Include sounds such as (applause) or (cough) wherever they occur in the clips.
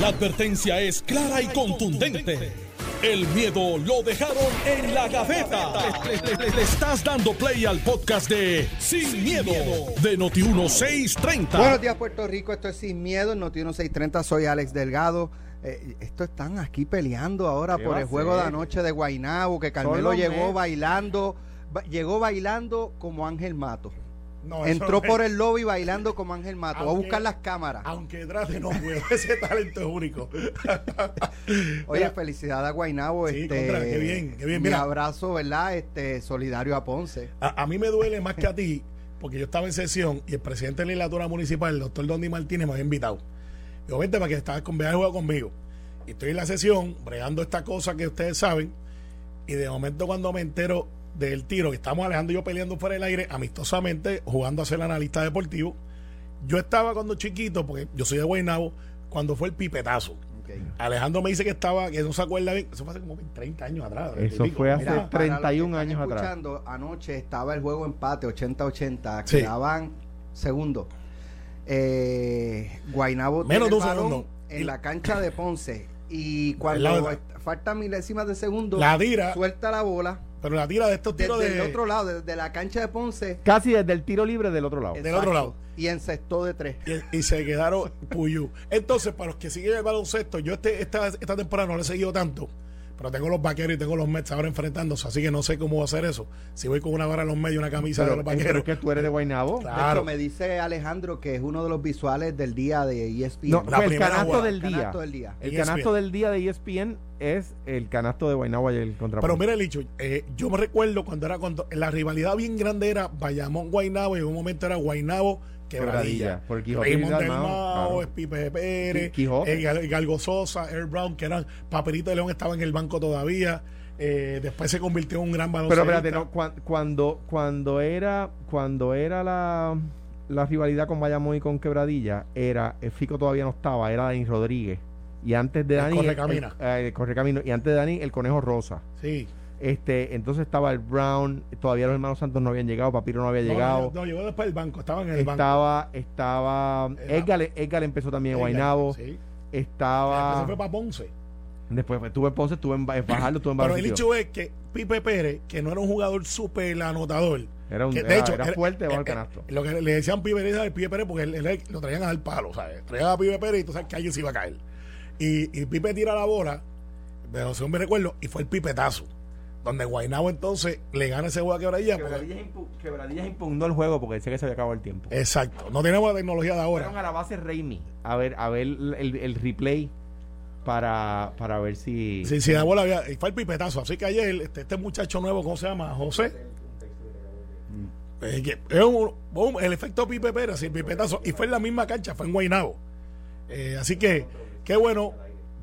La advertencia es clara y contundente. El miedo lo dejaron en la gaveta. Le, le- le- le estás dando play al podcast de Sin, miedo, de Noti1630. Buenos días, Puerto Rico. Esto es Sin Miedo, en Noti 1630. Soy Alex Delgado. Eh, esto están aquí peleando ahora ¿Qué por el juego de anoche de Guainabo, que Carmelo llegó bailando, ba- llegó bailando como Ángel Mato. No, Entró por el lobby bailando como Ángel Mato. Va a Aunque- buscar las cámaras. Aunque trate, no puedo. (laughs) Ese talento es único. (laughs) Oye, Mira, felicidades a Guainabo. Sí, este, contra, qué bien, qué bien. Mi Mira. abrazo, ¿verdad? Este, solidario a Ponce. a, a mí me duele más que a ti, porque yo estaba en sesión y el presidente de la legislatura municipal, el doctor Dondi Martínez, me había invitado. Y obviamente para que estaba con conmigo. Y estoy en la sesión, bregando esta cosa que ustedes saben. Y de momento, cuando me entero del tiro, que estamos Alejandro y yo peleando fuera del aire, amistosamente, jugando a ser analista deportivo. Yo estaba cuando chiquito, porque yo soy de Guaynabo, cuando fue el pipetazo. Alejandro me dice que estaba, que no se acuerda bien, eso fue hace como 30 años atrás. 30 y Eso fue hace Mira, para los que 31 están años atrás. escuchando, Anoche estaba el juego empate 80-80. Sí. Quedaban segundos. Eh, Guainabo Menos tiene el balón en Y- la cancha de Ponce. Y (laughs) cuando faltan milésimas de segundo, La tira, suelta la bola pero la tira de estos tiros desde de, el otro lado, desde la cancha de Ponce. Casi desde el tiro libre del otro lado. Del otro lado. Y encestó de tres. y, y se quedaron puyú. Entonces, para los que siguen el baloncesto, yo este, esta, esta temporada no le he seguido tanto, pero tengo los vaqueros y tengo los Mets ahora enfrentándose, así que no sé cómo va a hacer eso. Si voy con una vara en los medios y una camisa Pero, de los pero vaqueros. es que tú eres de Guaynabo. Claro. De hecho, me dice Alejandro que es uno de los visuales del día de E ESPN. No, La el primera canasto del día. Canasto del día. El ESPN. canasto del día de E ESPN es el canasto de Guaynabo ayer contra Pero mira, Licho, eh, yo me recuerdo cuando era cuando la rivalidad bien grande era Bayamón Guainabo y en un momento era Guainabo Quebradilla. Quebradilla, por el Quijote y Raymond del Dalmao, Mao, claro. Pipe Pérez, Galgo Sosa, Earl Brown, que eran Papelito de León estaba en el banco todavía. eh, después se convirtió en un gran Pero baloncesto. espérate, no, cuan- cuando, cuando era, cuando era la, la rivalidad con Bayamón y con Quebradilla, era, el Fico todavía no estaba, era Dani Rodríguez. Y antes de El Dani. El Correcamino. Y antes de Dani, el Conejo Rosa. Sí. Este, entonces estaba el Brown, todavía los hermanos Santos no habían llegado, Papiro no había No, llegado. No, llegó después del banco, estaba en el banco. estaba, estaba, Edgar, Edgar empezó también en Sí. Después estaba, se fue para Ponce. después estuve en Ponce, estuve en en Fajardo, estuve en Pero el hecho es que Pipe Pérez, que no era un jugador súper anotador, Era, un, que, era, era fuerte bajo el eh, eh, canasto. lo que le decían Pipe Pérez era el Pipe Pérez porque él- él- lo traían al palo, ¿sabes? Traían a Pipe Pérez y tú sabes que alguien se iba a caer. Y, y Pipe tira la bola, pero según me recuerdo, y fue el pipetazo. Donde Guainabo entonces le gana ese juego a Quebradilla. porque- Quebradillas, impu- Quebradillas impugnó el juego porque decía que se había acabado el tiempo. exacto. No tenemos la tecnología de Fueron ahora. a la base Raimi a ver, a ver el, el- el replay para, para ver si. Sí, sí, la bola había, y fue el pipetazo. Así que ayer, este, este muchacho nuevo, ¿cómo se llama? José. Eh, que es un- boom, el efecto Pipe Pérez, el pipetazo. Y fue en la misma cancha, fue en Guaynabo. Eh, así que, qué bueno,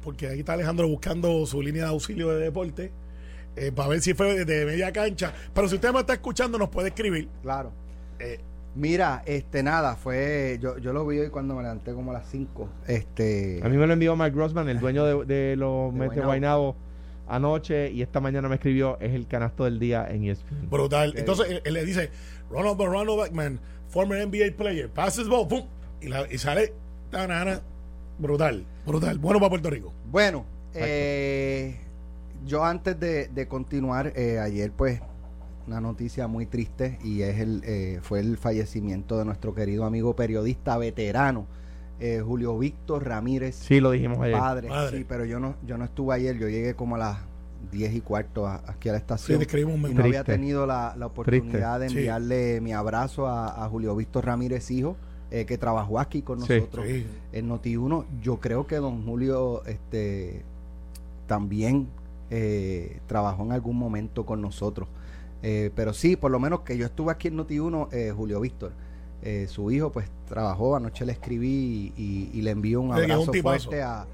porque ahí está Alejandro buscando su línea de auxilio de deporte. Eh, para ver si fue de, de media cancha. Pero si usted me está escuchando, nos puede escribir. Claro. Eh, Mira, este nada, fue yo, yo lo vi hoy cuando me levanté como a las 5. Este A mí me lo envió Mike Grossman, el dueño de, de los Guaynabo. Guaynabo, anoche y esta mañana me escribió, es el canasto del día en ESPN. brutal. Entonces él, él le dice: Ronald Ronald Backman, former NBA player, passes ball, pum, y, la- y sale. tanana, brutal, brutal. Bueno para Puerto Rico. Bueno, eh, yo antes de, de continuar, eh, ayer pues una noticia muy triste y es el eh, fue el fallecimiento de nuestro querido amigo periodista veterano eh, Julio Víctor Ramírez, Sí, lo dijimos ayer. padre. Padre. Sí, pero yo no yo no estuve ayer, yo llegué como a las 10 y cuarto a- aquí a la Sí, estación. un y no había tenido la, la oportunidad de Sí. enviarle mi abrazo a, a Julio Víctor Ramírez, hijo, eh, que trabajó aquí con Sí. nosotros Sí. en Noti1. Yo creo que don Julio este, también eh, trabajó en algún momento con nosotros. Eh, pero sí, por lo menos que yo estuve aquí en Noti1, eh, Julio Víctor. eh, su hijo pues trabajó, anoche le escribí y, y- y le envío un abrazo fuerte a,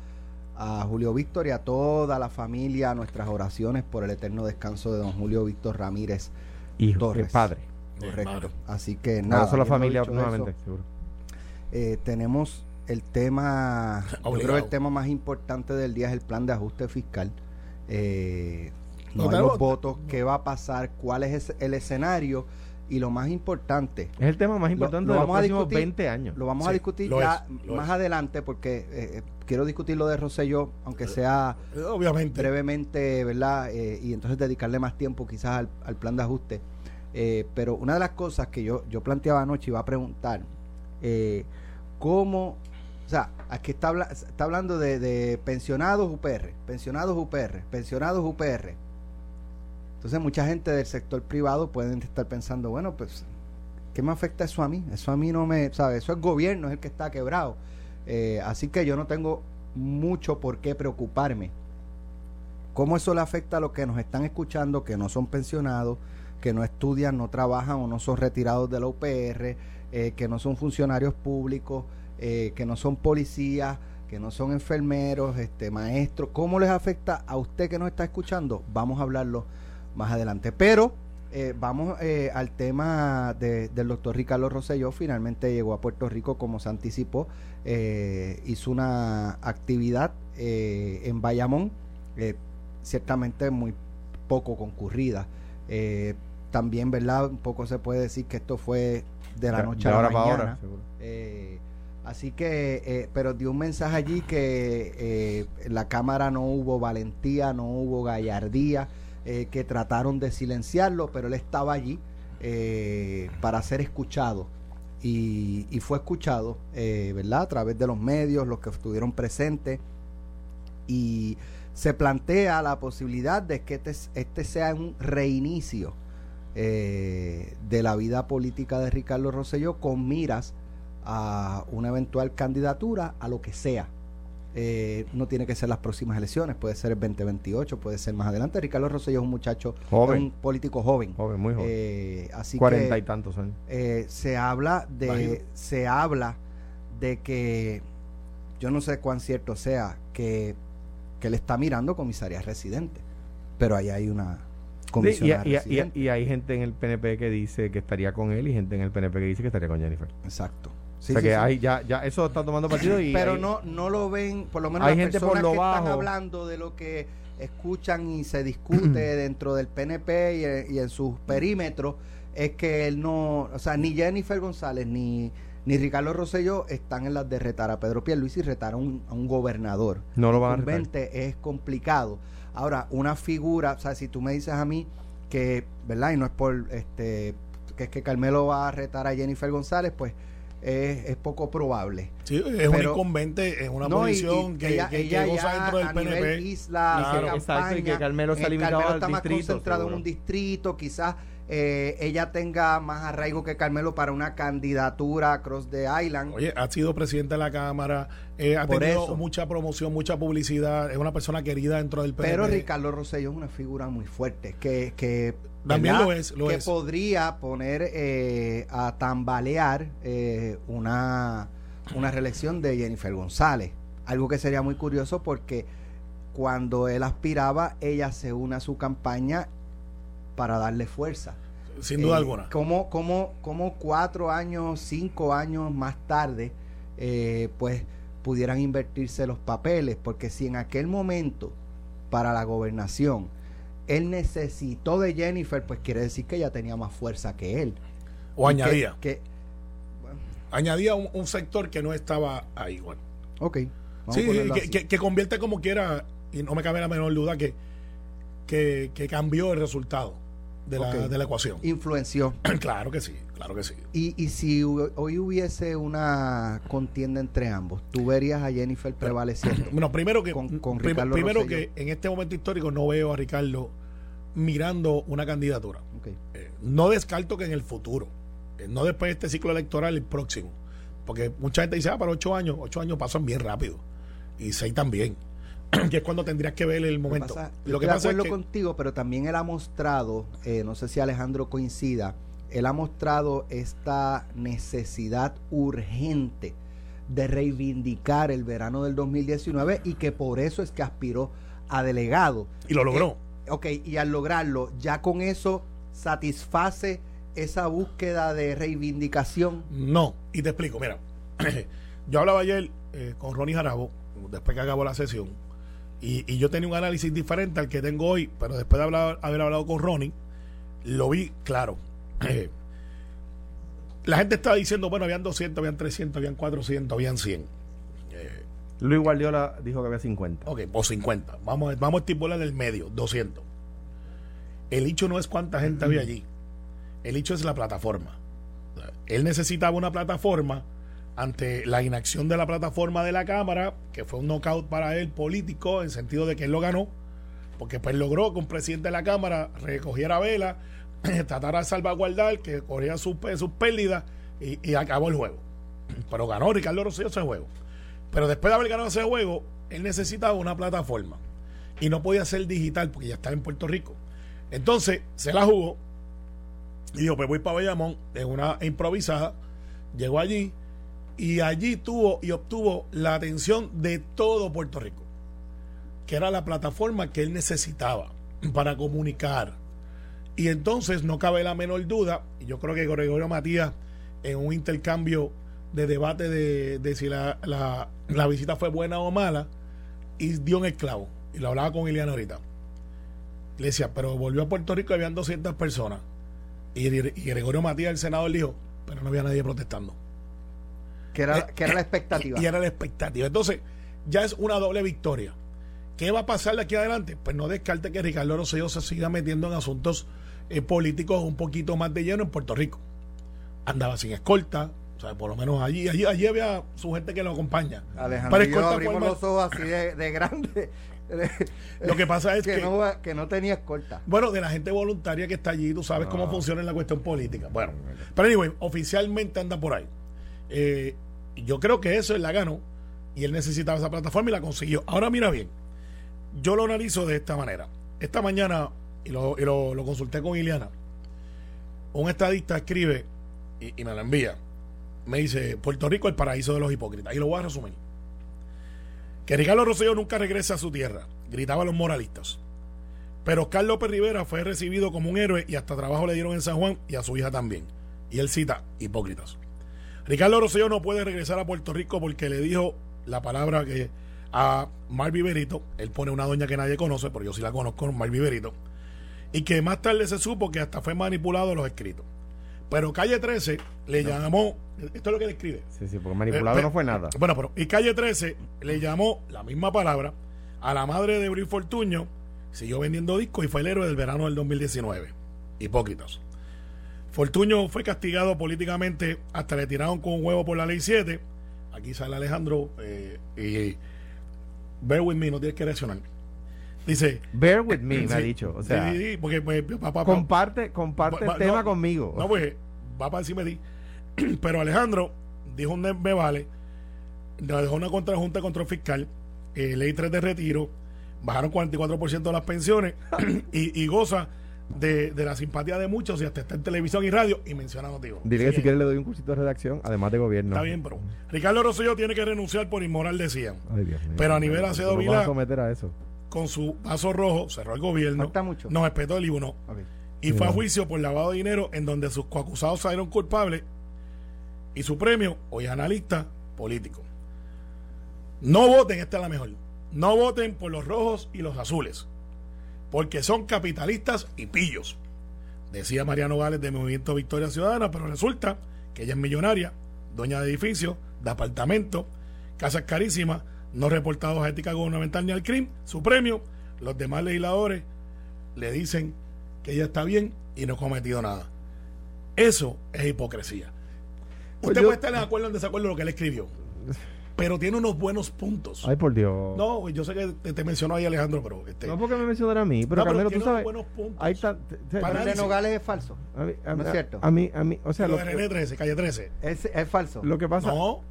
a Julio Víctor y a toda la familia, nuestras oraciones por el eterno descanso de don Julio Víctor Ramírez Hijo, Torres. padre. Correcto. Así que nada. abrazo a la familia nuevamente, eso, seguro. eh, tenemos el tema, yo creo el tema más importante del día es el plan de ajuste fiscal. Eh, no No hay los votos, qué va a pasar, cuál es el escenario y lo más importante, Es el tema más importante lo de los vamos a próximos discutir. 20 años. lo vamos a discutir lo ya es, lo más es. adelante porque eh, quiero discutir lo de Rosselló, aunque sea Eh, Obviamente. brevemente, ¿verdad? Eh, y entonces dedicarle más tiempo quizás al, al plan de ajuste. Eh, pero una de las cosas que yo, yo planteaba anoche iba a preguntar, eh, ¿cómo, o sea, aquí está, está hablando de, de pensionados UPR, pensionados UPR, pensionados UPR. Entonces mucha gente del sector privado pueden estar pensando, bueno, pues, ¿qué me afecta eso a mí? Eso a mí no me, ¿sabes? Eso es gobierno, es el que está quebrado. Eh, así que yo no tengo mucho por qué preocuparme. ¿Cómo eso le afecta a los que nos están escuchando, que no son pensionados, que no estudian, no trabajan o no son retirados de la UPR, eh, que no son funcionarios públicos, eh, que no son policías, que no son enfermeros, este, maestros? ¿Cómo les afecta a usted que nos está escuchando? Vamos a hablarlo más adelante. Pero eh, vamos eh, al tema de- del doctor Ricardo Rosselló. Finalmente llegó a Puerto Rico como se anticipó. Eh, hizo una actividad en Bayamón, ciertamente muy poco concurrida. También, ¿verdad? Un poco se puede decir que esto fue de la noche de a la mañana. ahora, así que, eh, pero dio un mensaje allí que eh, en la Cámara no hubo valentía, no hubo gallardía, eh, que trataron de silenciarlo, pero él estaba allí eh, para ser escuchado. Y, fue escuchado, ¿verdad? A través de los medios, los que estuvieron presentes. Y se plantea la posibilidad de que este, este sea un reinicio de la vida política de Ricardo Rosselló con miras a una eventual candidatura a lo que sea. Eh, no tiene que ser las próximas elecciones, puede ser el 2028, puede ser más adelante. Ricardo Rosselló es un muchacho, Joven. un político joven. Joven, muy joven. Eh, así Cuarenta que y tantos años. eh, se habla de se habla de que yo no sé cuán cierto sea que, que él está mirando comisaría residente pero ahí hay una Sí, y, comisionada y- y- residente y hay gente en el PNP que dice que estaría con él y gente en el PNP que dice que estaría con Jennifer. exacto o Sí, sea sí, que sí. hay ya, ya eso está tomando partido y pero hay- no no lo ven por lo menos hay las gente por lo que están bajo. hablando de lo que escuchan y se (clears throat) discute dentro del PNP y, en- y en sus perímetros es que él no o sea ni Jennifer González ni ni Ricardo Rosselló están en las de retar a Pedro Pierluisi y retar a un, a un gobernador no lo van a retar. es complicado. Ahora, una figura, o sea, si tú me dices a mí que, ¿verdad? Y no es por, este, que es que Carmelo va a retar a JenniferGonzález, pues es, es poco probable. Sí, es un incumbente en una No, posición y que, ella, que- que ella goza ya dentro del a nivel PNP. isla, hace Claro. Exacto, y que campaña, Carmelo se ha limitado Carmelo al está más distrito, concentrado seguro. en un distrito, quizás eh, ella tenga más arraigo que Carmelo para una candidatura a Cross the Island. Oye, ha sido presidente de la Cámara, eh, ha Por tenido eso. mucha promoción, mucha publicidad, es una persona querida dentro del PNP. Pero Ricardo Rosselló es una figura muy fuerte que, que También ¿verdad? lo es, lo que es. podría poner eh, a tambalear eh, una, una reelección de Jennifer González. Algo que sería muy curioso porque cuando él aspiraba, ella se une a su campaña para darle fuerza. Sin duda Eh, alguna. Como, como, como cuatro años, cinco años más tarde, eh, pues pudieran invertirse los papeles, porque si en aquel momento, para la gobernación, él necesitó de Jennifer, pues quiere decir que ella tenía más fuerza que él. O Y que- añadía. Que, Añadía un, un sector que no estaba ahí igual. ok. Sí, que, que- que convierte como quiera, y no me cabe la menor duda que, que, que cambió el resultado de la, de la ecuación. Influenció. (clears throat) claro que sí, claro que sí. Y, y si hoy hubiese una contienda entre ambos, ¿tú verías a Jennifer (clears throat) prevaleciendo? (clears throat) Bueno, primero que, Con- con prim- Ricardo primero Rosselló. que en este momento histórico no veo a Ricardo mirando una candidatura. Eh, no descarto que en el futuro, eh, no después de este ciclo electoral, el próximo. Porque mucha gente dice, ah, para ocho años, ocho años pasan bien rápido. Y seis también. Que es cuando tendrías que ver el momento. pasa- Lo que estoy pasa de es que contigo, pero también él ha mostrado, eh, no sé si Alejandro coincida, él ha mostrado esta necesidad urgente de reivindicar el verano del 2019 y que por eso es que aspiró a delegado. y lo logró. Eh, ok, y al lograrlo, ya con eso satisface esa búsqueda de reivindicación. No, y te explico, mira, (clears throat) yo hablaba ayer eh, con Ronnie Jarabo, después que acabó la sesión, y, y yo tenía un análisis diferente al que tengo hoy, pero después de hablar- haber hablado con Ronnie, lo vi claro. (clears throat) la gente estaba diciendo, bueno, habían 200, habían 300, habían 400, habían 100. Eh, Luis Guardiola dijo que había 50. Ok, o 50. Vamos, vamos a estipular el medio, 200. El hecho no es cuánta gente había allí. El hecho es la plataforma. Él necesitaba una plataforma ante la inacción de la plataforma de la Cámara, que fue un knockout para él político, en sentido de que él lo ganó, porque pues logró que un presidente de la Cámara recogiera vela, (clears throat) tratara de salvaguardar, que corría sus, sus pérdidas y, y acabó el juego. (clears throat) Pero ganó Ricardo Rosselló ese juego. Pero después de haber ganado ese juego, él necesitaba una plataforma. Y no podía ser digital porque ya estaba en Puerto Rico. Entonces se la jugó. Y dijo, pues voy para Bayamón, en una improvisada. Llegó allí y allí tuvo y obtuvo la atención de todo Puerto Rico. Que era la plataforma que él necesitaba para comunicar. Y entonces no cabe la menor duda, y yo creo que Gregorio Matías, en un intercambio de debate de, de si la, la, la, visita fue buena o mala, y dio un esclavo. Y lo hablaba con Iliana ahorita. Le decía, pero volvió a Puerto Rico y habían 200 personas. Y, Gregorio Matías, el senador, dijo, pero no había nadie protestando. Que era, eh, que era la expectativa. Y, y era la expectativa. Entonces, ya es una doble victoria. ¿Qué va a pasar de aquí adelante? Pues no descarte que Ricardo Rosselló se siga metiendo en asuntos eh, políticos un poquito más de lleno en Puerto Rico. Andaba sin escolta, o sea, por lo menos allí, allí, allí había su gente que lo acompaña. Alejandro, y yo abrimos los ojos así de, de grande. (laughs) Lo que pasa es que, que, no, que no tenía escolta. Bueno, de la gente voluntaria que está allí, tú sabes no. cómo funciona la cuestión política. Bueno, pero anyway, oficialmente anda por ahí. Eh, yo creo que eso él la ganó y él necesitaba esa plataforma y la consiguió. Ahora mira bien, yo lo analizo de esta manera. Esta mañana, y lo, y lo, consulté con Iliana, un estadista escribe y, me lo envía. Me dice, Puerto Rico el paraíso de los hipócritas. Y lo voy a resumir. Que Ricardo Rosselló nunca regrese a su tierra, gritaban los moralistas. Pero Oscar López Rivera fue recibido como un héroe y hasta trabajo le dieron en San Juan y a su hija también. Y él cita, hipócritas. Ricardo Rosselló no puede regresar a Puerto Rico porque le dijo la palabra que a Mar Viverito, él pone una doña que nadie conoce, pero yo sí la conozco, Mar Viverito, y que más tarde se supo que hasta fue manipulado los escritos. Pero Calle 13 le no. llamó, esto es lo que él escribe. Sí, sí, porque manipulado eh, no fue nada. Bueno, pero y Calle 13 le llamó la misma palabra a la madre de Bril Fortuño, siguió vendiendo discos y fue el héroe del verano del 2019. Hipócritas. Fortuño fue castigado políticamente hasta le tiraron con un huevo por la ley 7. Aquí sale Alejandro eh, y bear with me, no tienes que reaccionar. Dice. Bear with me, sí, me ha dicho. O sea, sí, sí, porque pues, comparte, comparte el tema no, conmigo. No, pues va para encima de ti. (clears throat) Pero Alejandro dijo un me vale, le dejó una contrajunta contra el fiscal, eh, ley 3 de retiro, bajaron 44% de las pensiones (clears throat) y, y goza de, de, la simpatía de muchos y hasta está en televisión y radio y menciona motivos. Dile que si quiere le doy un cursito de redacción, además de gobierno. Está bien, pero Ricardo Rosselló tiene que renunciar por inmoral, decían. Ay, Dios mío, pero a nivel Acedo Vilá, a someter a eso. con su vaso rojo, cerró el gobierno, no mucho. nos respetó el IBUNO okay. y fue a juicio por lavado de dinero en donde sus coacusados salieron culpables y su premio, hoy es analista político. No voten, esta es la mejor. No voten por los rojos y los azules porque son capitalistas y pillos. Decía Mariano Gales de Movimiento Victoria Ciudadana, pero resulta que ella es millonaria, dueña de edificios, de apartamentos, casas carísimas, no reportados a ética gubernamental ni al crimen, su premio, los demás legisladores le dicen que ella está bien y no ha cometido nada. Eso es hipocresía. Usted pues yo, puede estar en acuerdo o en desacuerdo con lo que él escribió pero tiene unos buenos puntos. Ay, por Dios. No, yo sé que te, te mencionó ahí Alejandro, pero... Este, no porque me mencionara a mí, pero, no, Carmelo, pero tú sabes... buenos puntos. Ahí está... Te, Para de Nogales es falso. A mí, a, no es cierto. A mí, a mí, o sea... Lo, lo de René 13, calle 13. Es, es falso. Lo que pasa... No.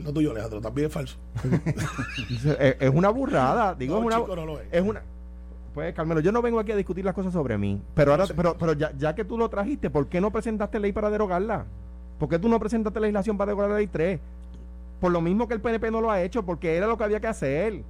Lo tuyo, Alejandro, también es falso. (laughs) es, es, una burrada. Digo, no, es una... Chico, no lo es. es una... Pues, Carmelo, yo no vengo aquí a discutir las cosas sobre mí. Pero ahora, pero, pero ya, ya que tú lo trajiste, ¿por qué no presentaste ley para derogarla? ¿Por qué tú no presentaste legislación para derogar la ley 3? Por lo mismo que el PNP no lo ha hecho, porque era lo que había que hacer.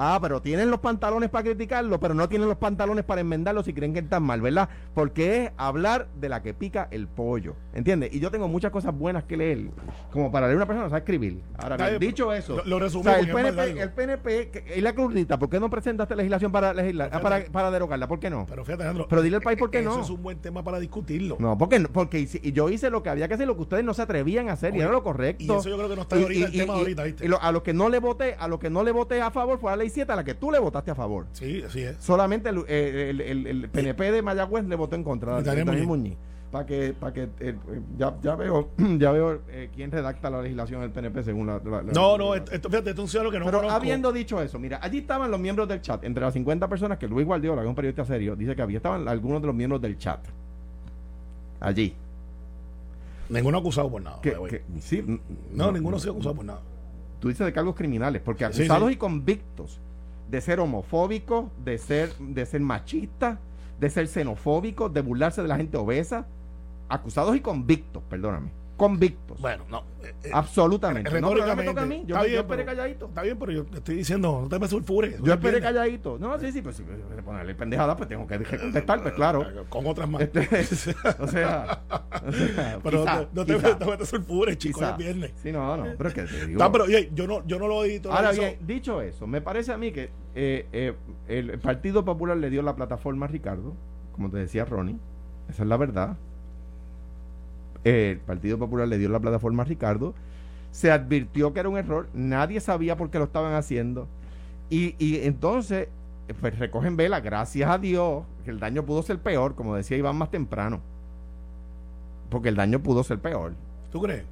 Ah, pero tienen los pantalones para criticarlo, pero no tienen los pantalones para enmendarlo si creen que están mal, ¿verdad? Porque es hablar de la que pica el pollo, ¿entiendes? Y yo tengo muchas cosas buenas que leer, como para leer una persona no sabe escribir. Ahora dicho eso, lo- lo o sea, el PNP, el PNP y la crudita, ¿por qué no presentaste legislación para legislar, ah, para, para derogarla? ¿Por qué no? Pero fíjate, Alejandro. Pero dile al país por qué eso no. es un buen tema para discutirlo. No, porque, porque hice- y yo hice lo que había que hacer, lo que ustedes no se atrevían a hacer, y era lo correcto. y eso yo creo que no está ahorita el tema ahorita, ¿viste? y lo- a los que no le voté, a los que no le voté a favor fue a la ley 7, a la que tú le votaste a favor. Sí, así es. Solamente el, el- el- el PNP de Mayagüez le votó en contra. Daniel Muñiz. Muñiz. Para que, para que eh, ya, ya veo, (clears throat) ya veo eh, quién redacta la legislación del PNP según la. la- la- No, no, la- esto, fíjate, esto es un que no pero conozco. habiendo dicho eso, mira, allí estaban los miembros del chat, entre las 50 personas que Luis Guardiola, que es un periodista serio, dice que había estaban algunos de los miembros del chat. Allí. Ninguno acusado por nada. Que- que- sí, no, ninguno ha sido acusado por nada. Tú dices de cargos criminales, porque Sí, acusados sí. y convictos de ser homofóbicos, de ser, de ser machistas, de ser xenofóbicos, de burlarse de la gente obesa, acusados y convictos, perdóname, convictos. Bueno, no. eh, eh, Absolutamente. No, pero ahora me toca a mí. Yo, está yo bien, esperé pero- calladito. Está bien, pero yo te estoy diciendo, no te me sulfures. Yo esperé calladito. No, sí, sí, pues si me ponerle pendejada, pues tengo que contestar, pues claro. Con otras más. (laughs) Este, o sea, o sea, (laughs) pero quizá, no te, no te, quizá, (laughs) no te sulfures, chicos, es viernes. Sí, no, no, pero es que te digo. No, pero oye, yo no, yo no lo edito. Ahora bien, dicho eso, me parece a mí que eh, eh, el Partido Popular le dio la plataforma a Ricardo, como te decía Ronnie, esa es la verdad. Eh, el Partido Popular le dio la plataforma a Ricardo, se advirtió que era un error, nadie sabía por qué lo estaban haciendo, y, y entonces, pues recogen vela, gracias a Dios, que el daño pudo ser peor, como decía Iván más temprano, porque el daño pudo ser peor. ¿Tú crees?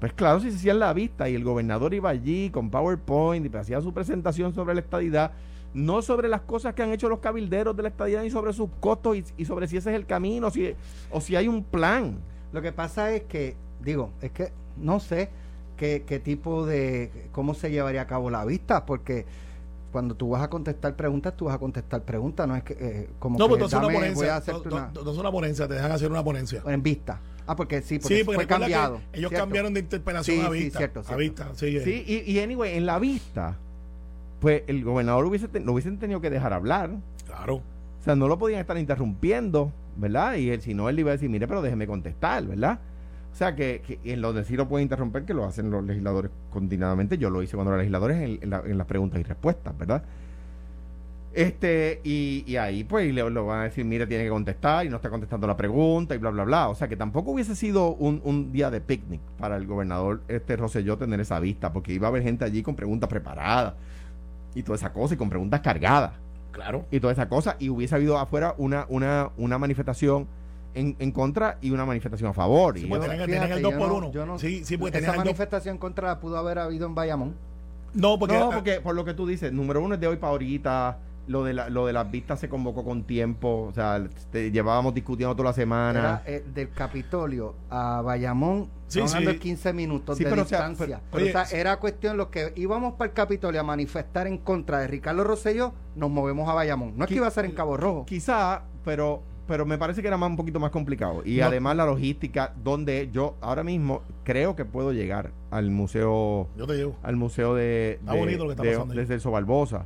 Pues claro, si se hacía la vista y el gobernador iba allí con PowerPoint y hacía su presentación sobre la estadidad, no sobre las cosas que han hecho los cabilderos de la estadidad ni sobre sus costos y, y sobre si ese es el camino si, o si hay un plan. Lo que pasa es que, digo, es que no sé qué, qué tipo de, cómo se llevaría a cabo la vista, porque cuando tú vas a contestar preguntas, tú vas a contestar preguntas, no es que, eh, como No, que pues no es una dame, voy a ponencia. No, una, no- no es una ponencia, te dejan hacer una ponencia. en vista. Ah, porque sí, porque, Sí, porque fue que cambiado. ellos ¿cierto? cambiaron de interpelación Sí, a sí, vista. cierto, A cierto. vista, sí. eh. Sí, y, y anyway, en la vista, pues el gobernador hubiese, lo hubiesen tenido que dejar hablar. Claro. O sea, no lo podían estar interrumpiendo, ¿verdad? Y él, si no, él iba a decir, mire, pero déjeme contestar, ¿verdad? O sea, que, en lo de sí lo interrumpir, que lo hacen los legisladores continuadamente. Yo lo hice cuando era legisladores en, la- las preguntas y respuestas, ¿verdad? Este, y, ahí pues le, lo van a decir, mire, tiene que contestar y no está contestando la pregunta y bla, bla, bla. O sea, que tampoco hubiese sido un, un día de picnic para el gobernador este Rosselló tener esa vista, porque iba a haber gente allí con preguntas preparadas y toda esa cosa y con preguntas cargadas Claro. y toda esa cosa y hubiese habido afuera una una una manifestación en, en contra y una manifestación a favor Sí, y pues, yo- Fíjate, el dos yo por no- uno. yo no- Sí, sí, porque esa el dos- manifestación contra la pudo haber habido en Bayamón. No, porque. no porque por lo que tú dices número uno es de hoy para ahorita lo de la, lo de las vistas se convocó con tiempo o sea te- llevábamos discutiendo toda la semana Era eh, del Capitolio a Bayamón, Sí, hablando sí. de 15 minutos Sí, de pero, o sea, distancia. pero- o sea, oye, era cuestión, los que íbamos para el Capitolio a manifestar en contra de Ricardo Rosselló, nos movemos a Bayamón. No es que iba a ser en Cabo Rojo. quizá pero pero me parece que era más un poquito más complicado y No. además la logística donde yo ahora mismo creo que puedo llegar al museo Yo te llevo. al museo de, Está de- bonito lo que está de- pasando ahí. de Celso Barbosa.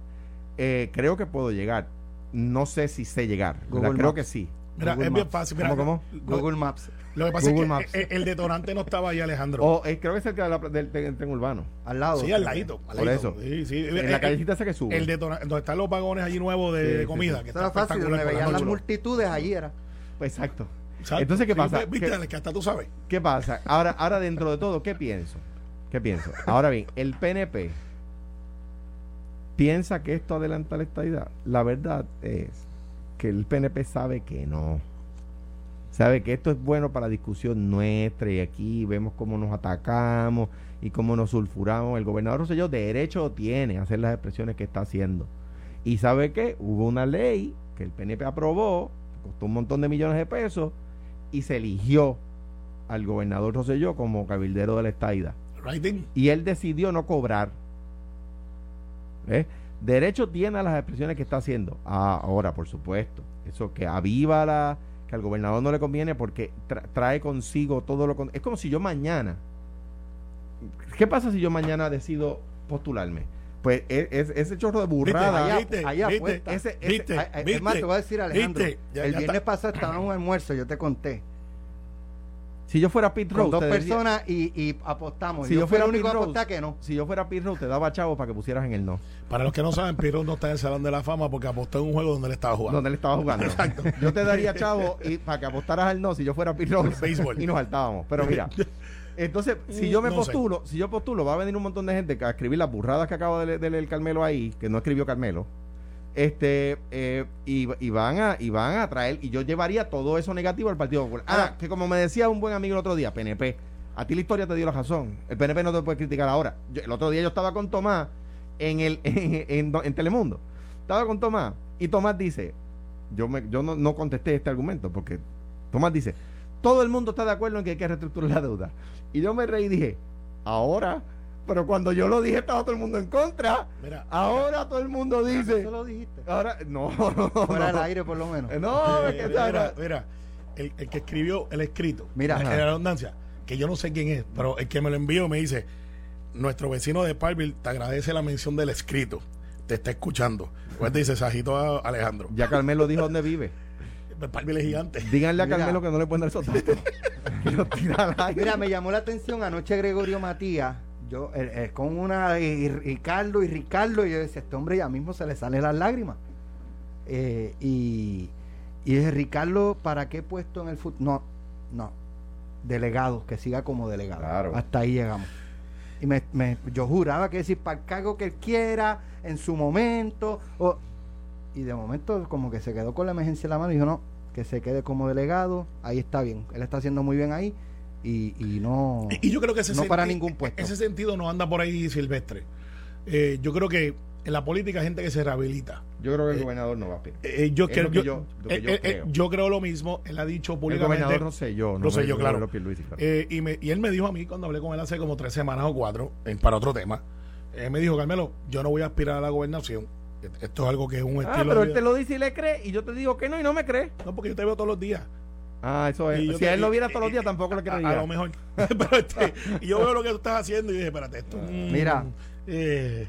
Eh, creo que puedo llegar. No sé si sé llegar. Creo que sí. Mira, es bien fácil. Mira, ¿Cómo, Google Maps, Lo que pasa Google es Maps. que el, el detonante no estaba ahí, Alejandro. O eh, creo que es la- del, del tren urbano. al lado. sí, al ladito. al Por ladito. eso. Sí, sí. En El- la el- callecita esa que sube. El detonante, donde están los vagones allí nuevos de, Sí, de sí, comida. sí. Que Eso está era fácil, donde veían las multitudes, allí era. Pues exacto. Exacto. Entonces, ¿qué Sí, pasa? Viste, ¿Qué- Alex, que hasta tú sabes. ¿Qué pasa? Ahora, ahora dentro de todo, ¿qué pienso? ¿Qué pienso? Ahora bien, el PNP piensa que esto adelanta la estadidad. La verdad es que el PNP sabe que no. Sabe que esto es bueno para la discusión nuestra y aquí vemos cómo nos atacamos y cómo nos sulfuramos. El gobernador Rosselló derecho tiene a hacer las expresiones que está haciendo. Y sabe que hubo una ley que el PNP aprobó, costó un montón de millones de pesos y se eligió al gobernador Rosselló como cabildero de la estadidad. Y él decidió no cobrar. ¿Eh? Derecho tiene a las expresiones que está haciendo. Ah, ahora, por supuesto. Eso que aviva la. que al gobernador no le conviene porque tra- trae consigo todo lo. con- es como si yo mañana. ¿Qué pasa si yo mañana decido postularme? Pues e- es- ese chorro de burrada. Allá- ¿Viste? allá ¿Viste? apuesta. Ese- ese- ¿Viste? Te voy a decir, Alejandro. El ya viernes pasado estaba en un almuerzo, yo te conté. Si yo fuera Pete Con Rose, dos te diría- personas y, y apostamos. Si yo, yo fui el fuera único a Pete apostar Rose, que no. si yo fuera Pete Rose, te daba chavo para que pusieras en el no. Para los que no saben, Pirro no está en el Salón de la Fama porque apostó en un juego donde él estaba jugando. Donde él estaba jugando. Exacto. Yo te daría chavo y para que apostaras al no si yo fuera Pete Rose. Béisbol. Y nos saltábamos. Pero mira. (laughs) Entonces, si yo me No sé. postulo, si yo postulo, va a venir un montón de gente a escribir las burradas que acaba de, le- de leer Carmelo ahí, que no escribió Carmelo. Este, eh, y, y van a, y van a traer, y yo llevaría todo eso negativo al Partido Popular. Ah, Ahora- que como me decía un buen amigo el otro día, PNP, a ti la historia te dio la razón. El PNP no te puede criticar ahora. Yo- el otro día yo estaba con Tomás en el (laughs) en, en- en Telemundo. Estaba con Tomás y Tomás dice, yo me, yo no, no contesté este argumento porque Tomás dice, todo el mundo está de acuerdo en que hay que reestructurar la deuda. Y yo me reí y dije, ahora, pero cuando yo lo dije estaba todo el mundo en contra. Mira, Ahora todo el mundo dice, Eso lo dijiste. ahora, no, (laughs) no, Fuera no. aire, por lo menos. No, es mira, que mira, mira, el, el que escribió el escrito, Mira. en Ajá. la redundancia, que yo no sé quién es, pero el que me lo envió me dice, nuestro vecino de Parville te agradece la mención del escrito, te está escuchando. Pues te dice Sajito a Alejandro. Ya Carmelo dijo dónde vive. Parville es gigante. Díganle a Mira. Carmelo que no le pueden dar esos datos. al. Mira, me llamó la atención anoche Gregorio Matías, yo eh, eh, con una y, y Ricardo y Ricardo, y yo decía, este hombre ya mismo se le salen las lágrimas. Eh, y, y dije, Ricardo, ¿para qué puesto en el fútbol? No, no, delegado, que siga como delegado. Claro. Hasta ahí llegamos. Y me, me- yo juraba que decir, para el cargo que él quiera, en su momento, o- y de momento como que se quedó con la emergencia en la mano y dijo, no, que se quede como delegado, ahí está bien, él está haciendo muy bien ahí y, y no... Y yo creo que ese No para ningún puesto. Ese sentido no anda por ahí silvestre. Eh, yo creo que en la política hay gente que se rehabilita. Yo creo que el gobernador no va a pedir. Eh, yo, creo, yo, yo- eh, eh, eh, creo. yo creo lo mismo. Él ha dicho El públicamente. gobernador no sé yo. Lo sé me- yo, no claro. Pierluisi, claro. Eh, y, me- y él me dijo a mí cuando hablé con él hace como tres semanas o cuatro, eh, para otro tema. Él me dijo, Carmelo, yo no voy a aspirar a la gobernación. Esto es algo que es un Ah, estilo pero él te lo dice y le cree y yo te digo que no y no me cree. No, porque yo te veo todos los días. Ah, eso es. Si te- él lo viera todos los días tampoco le a- creería. A, lo mejor. (laughs) Pero este, y yo veo lo que tú estás haciendo y dije, espérate, esto. mm, Mira. eh,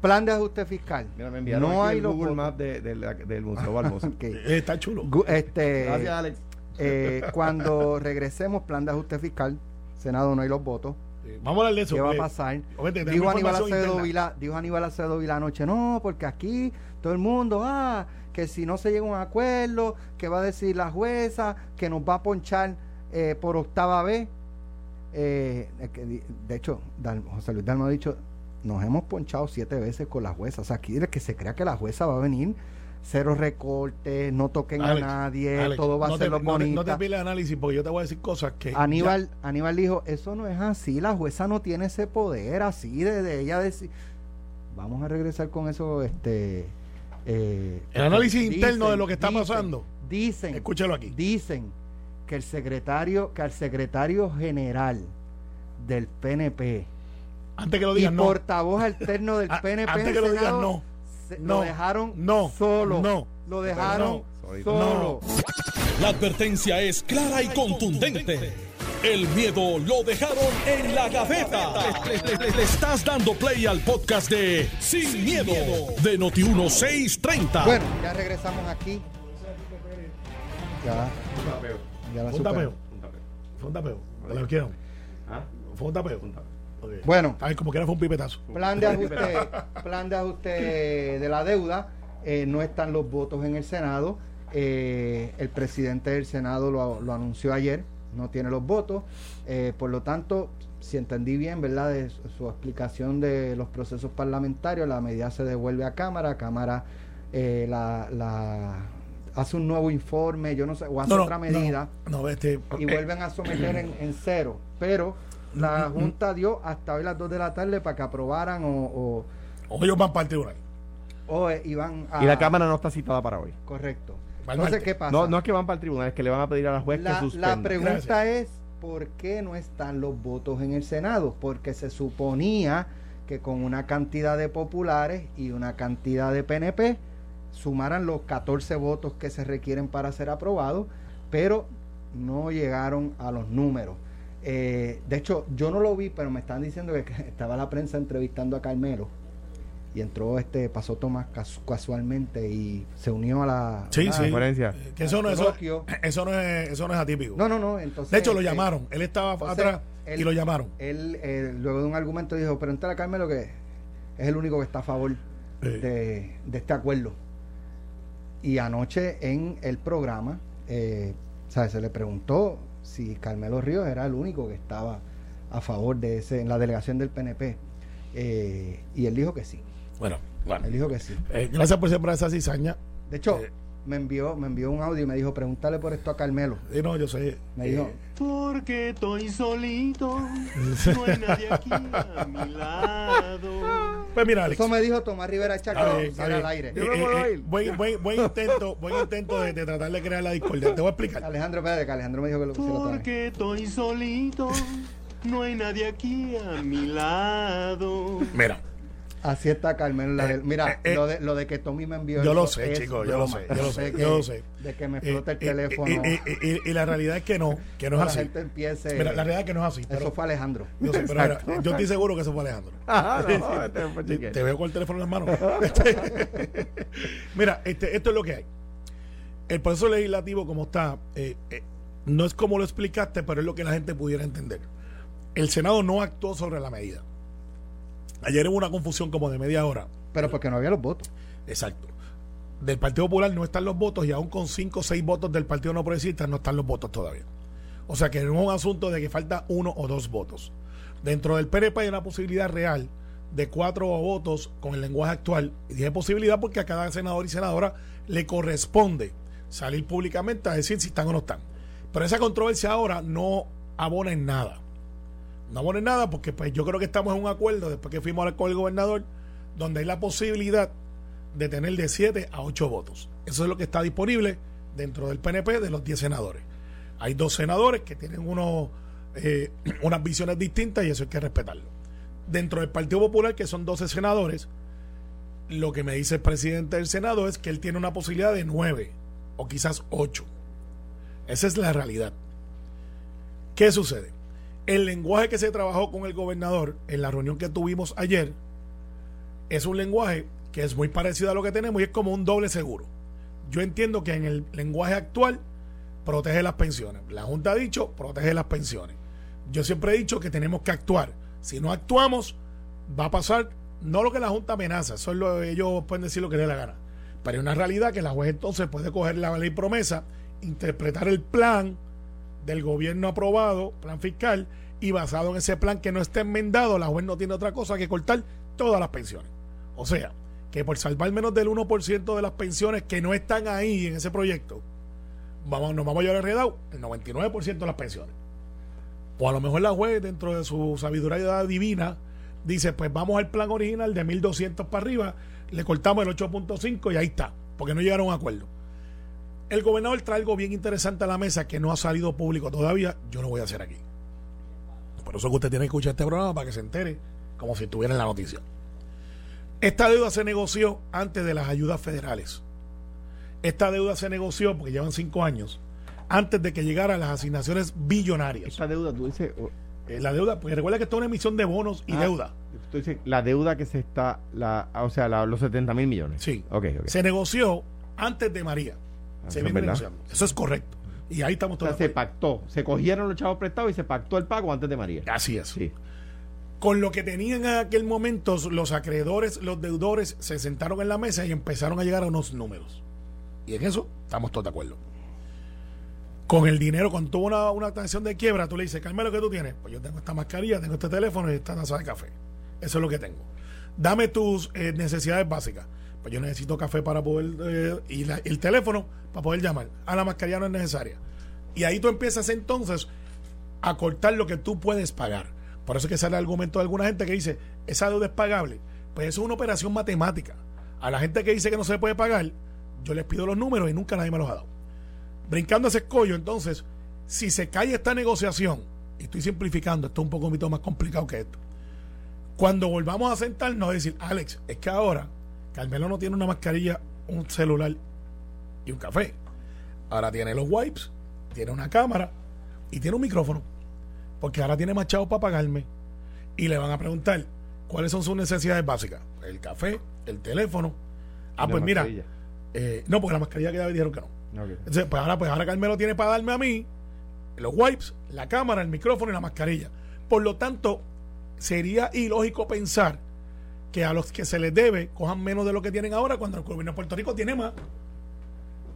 Plan de ajuste fiscal. Mira, me enviaron no hay el los Google votos. Maps de, de la- del Museo Barbosa. (laughs) Ok. eh, está chulo. Este, Gracias, Alex. eh, cuando regresemos, plan de ajuste fiscal, Senado no hay los votos. Eh, Vamos a hablar de eso. ¿Qué va a pasar? Tenemos Dijo Aníbal, Acevedo. Vilá, dijo Aníbal Acevedo Vilá anoche, no, porque aquí todo el mundo, ah, que si no se llega a un acuerdo, que va a decir la jueza, que nos va a ponchar eh, por octava vez. Eh, de hecho, José Luis Dalma ha dicho, nos hemos ponchado siete veces con la jueza. O sea, aquí que se crea que la jueza va a venir, cero recortes, no toquen Alex, a nadie, Alex, todo va no a ser lo no te- bonito. No te piles análisis porque yo te voy a decir cosas que. Aníbal, Aníbal dijo, eso no es así, la jueza no tiene ese poder así de, de ella decir. Vamos a regresar con eso, este... eh, El análisis dicen- interno de lo que está dicen- pasando. Dicen, Escúchalo aquí. dicen que el secretario, que al secretario general del PNP Antes que lo y digas, no. portavoz alterno del PNP antes en que lo digas, no. Se- No. lo dejaron No. solo. No. Lo dejaron No. solo. La advertencia es clara y contundente. El miedo lo dejaron en la gaveta. Le, le- le- le estás dando play al podcast de Sin, miedo, de Noti1630. Bueno, ya regresamos aquí. Ya, ya la Fue un tapeo. Fue un tapeo. Lo quiero. ¿Ah? Fue un tapeo. Bueno, como que era fue un pipetazo. (laughs) plan de ajuste, plan de ajuste de la deuda. eh, no están los votos en el Senado. eh, el presidente del Senado lo, lo anunció ayer. No tiene los votos. eh, por lo tanto, si entendí bien, ¿verdad? De su, explicación de los procesos parlamentarios, la medida se devuelve a Cámara. Cámara la, la- hace un nuevo informe, yo no sé, o hace No, otra medida No, no, este. y vuelven a someter en, en cero. Pero la Junta dio hasta hoy las 2 de la tarde para que aprobaran o, o, O ellos van para el tribunal. o, eh, iban a... Y la Cámara no está citada para hoy. Correcto. Entonces. ¿qué pasa? No, no es que van para el tribunal, es que le van a pedir a la juez la, que suspenda. la pregunta Gracias. es, ¿por qué no están los votos en el Senado? Porque se suponía que con una cantidad de populares y una cantidad de PNP sumaran los 14 votos que se requieren para ser aprobados, pero no llegaron a los números. Eh, de hecho, yo no lo vi, pero me están diciendo que estaba la prensa entrevistando a Carmelo y entró este, pasó Tomás casu- casualmente y se unió a la Sí, a- sí. Conferencia. Eh, Que eso no, eso, (coughs) eso, no es, eso no es atípico. No, no, no. Entonces, de hecho, lo este, llamaron. Él estaba entonces, atrás y lo llamaron. Él, eh, luego de un argumento, dijo: Pero entra a Carmelo, que es el único que está a favor de, de este acuerdo. Y anoche en el programa, eh, ¿sabes? se le preguntó si Carmelo Ríos era el único que estaba a favor de ese, en la delegación del PNP. Eh, y él dijo que sí. Bueno, bueno. Él dijo que sí. Eh, gracias por sembrar esa cizaña. De hecho, Eh. Me envió me envió un audio y me dijo, pregúntale por esto a Carmelo. Sí, no, yo sé. Me dijo, Eh, Porque estoy solito, (laughs) no hay nadie aquí a mi lado. pues mira, Alex. eso me dijo Tomás Rivera Chaco al aire. Eh, eh, eh, buen, buen, buen intento, buen intento de, de tratar de crear la discordia. Te voy a explicar. Alejandro, espérate, que Alejandro me dijo que lo pusiera. Porque estoy solito, no hay nadie aquí a mi lado. Mira, Así está Carmelo. la del- Mira, eh, eh, lo, de, lo de que Tommy me envió. yo lo sé, es chico, yo lo sé, yo lo sé, que- yo lo sé. De que me eh, explota el eh, teléfono. eh, eh, eh, y la realidad es que no, que no es la así. gente empiece. Mira, la realidad es que no es así. Pero, eso fue Alejandro. yo, sé, pero mira, yo estoy seguro que eso fue Alejandro. Ajá, (laughs) no, este fue Te, veo con el teléfono en las manos. (laughs) Este, (laughs) mira, este, esto es lo que hay. El proceso legislativo, como está, eh, eh, no es como lo explicaste, pero es lo que la gente pudiera entender. El Senado no actuó sobre la medida. Ayer hubo una confusión como de media hora. Pero porque no había los votos. Exacto. Del Partido Popular no están los votos y aún con cinco o seis votos del Partido No Progresista no están los votos todavía. O sea que no es un asunto de que falta uno o dos votos. Dentro del PNP hay una posibilidad real de cuatro votos con el lenguaje actual. Y dije posibilidad porque a cada senador y senadora le corresponde salir públicamente a decir si están o no están. Pero esa controversia ahora no abona en nada. No abona en nada porque pues yo creo que estamos en un acuerdo después que fuimos a con el gobernador donde hay la posibilidad de tener de 7 a 8 votos. Eso es lo que está disponible dentro del PNP de los 10 senadores. Hay dos senadores que tienen unos, eh, (clears throat) unas visiones distintas y eso hay que respetarlo. Dentro del Partido Popular, que son 12 senadores, lo que me dice el presidente del Senado es que él tiene una posibilidad de 9 o quizás 8. Esa es la realidad. ¿Qué sucede? El lenguaje que se trabajó con el gobernador en la reunión que tuvimos ayer es un lenguaje que es muy parecido a lo que tenemos y es como un doble seguro. Yo entiendo que en el lenguaje actual protege las pensiones. La Junta ha dicho protege las pensiones. Yo siempre he dicho que tenemos que actuar. Si no actuamos, va a pasar no lo que la Junta amenaza, eso es lo, ellos pueden decir lo que les dé la gana. Pero hay una realidad que la juez entonces puede coger la ley promesa, interpretar el plan del gobierno aprobado, plan fiscal, y basado en ese plan que no esté enmendado, la juez no tiene otra cosa que cortar todas las pensiones. O sea, que por salvar menos del 1% de las pensiones que no están ahí en ese proyecto, vamos, nos vamos a llevar enredado el 99% de las pensiones. O a lo mejor la juez, dentro de su sabiduría divina, dice, pues vamos al plan original de 1.200 para arriba, le cortamos el 8.5 y ahí está, porque no llegaron a un acuerdo. El gobernador trae algo bien interesante a la mesa que no ha salido público todavía, yo lo voy a hacer aquí. Por eso que usted tiene que escuchar este programa para que se entere como si estuviera en la noticia. Esta deuda se negoció antes de las ayudas federales. Esta deuda se negoció, porque llevan cinco años, antes de que llegaran las asignaciones billonarias. Esta deuda, tú dices, oh, Eh, la deuda, porque recuerda que esto es una emisión de bonos y Ah. deuda. tú dices la deuda que se está, la, o sea, la- los 70 mil millones. Sí. Ok, ok. Se negoció antes de María. Se eso viene negociando. Eso es correcto. Y ahí estamos O sea, todos. se de acuerdo. pactó, se cogieron los chavos prestados y se pactó el pago antes de María. Así es. Sí. Con lo que tenían en aquel momento, los acreedores, los deudores, se sentaron en la mesa y empezaron a llegar a unos números. Y en eso estamos todos de acuerdo. Con el dinero, cuando tuvo una, una transacción de quiebra, tú le dices, Carmelo, ¿qué tú tienes? Pues yo tengo esta mascarilla, tengo este teléfono y esta taza de café. Eso es lo que tengo. Dame tus eh, necesidades básicas. Pues yo necesito café para poder, eh, y el teléfono para poder llamar. A la mascarilla no es necesaria. Y ahí tú empiezas entonces a cortar lo que tú puedes pagar. Por eso es que sale el argumento de alguna gente que dice, esa deuda es pagable. Pues eso es una operación matemática. A la gente que dice que no se puede pagar, yo les pido los números y nunca nadie me los ha dado. Brincando ese escollo, entonces, si se cae esta negociación, y estoy simplificando, esto es un poco más complicado que esto. Cuando volvamos a sentarnos a decir, Alex, es que ahora Carmelo no tiene una mascarilla, un celular y un café. Ahora tiene los wipes, tiene una cámara y tiene un micrófono. Porque ahora tiene más chavos para pagarme. Y le van a preguntar, ¿cuáles son sus necesidades básicas? El café, el teléfono. Ah, pues mira, eh, no, porque la mascarilla que ya dijeron que no. Entonces, pues ahora, pues ahora Carmelo tiene para darme a mí los wipes, la cámara, el micrófono y la mascarilla. Por lo tanto, sería ilógico pensar que a los que se les debe cojan menos de lo que tienen ahora cuando el gobierno de Puerto Rico tiene más.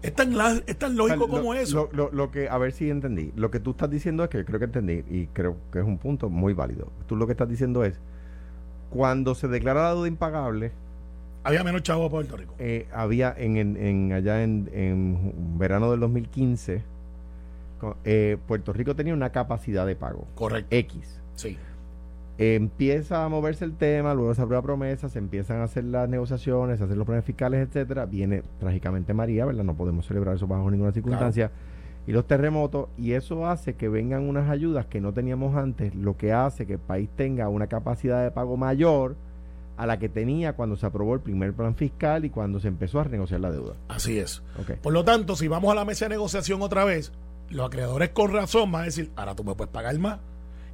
Es tan, es tan lógico O sea, como lo, eso. Lo, lo- lo que, a ver si entendí. Lo que tú estás diciendo es que yo creo que entendí y creo que es un punto muy válido. Tú lo que estás diciendo es, cuando se declara la deuda impagable, Había menos chavos para Puerto Rico. eh, había en, en- en- allá en, en verano del 2015, co- eh, Puerto Rico tenía una capacidad de pago Correcto. X. Sí. Empieza a moverse el tema, luego se aprueba promesa, se empiezan a hacer las negociaciones, se hacen los planes fiscales, etcétera. Viene trágicamente María, ¿verdad? No podemos celebrar eso bajo ninguna circunstancia. Y los terremotos, y eso hace que vengan unas ayudas que no teníamos antes, lo que hace que el país tenga una capacidad de pago mayor a la que tenía cuando se aprobó el primer plan fiscal y cuando se empezó a renegociar la deuda. Así es. Por lo tanto, si vamos a la mesa de negociación otra vez, los acreedores con razón van a decir, ahora tú me puedes pagar más.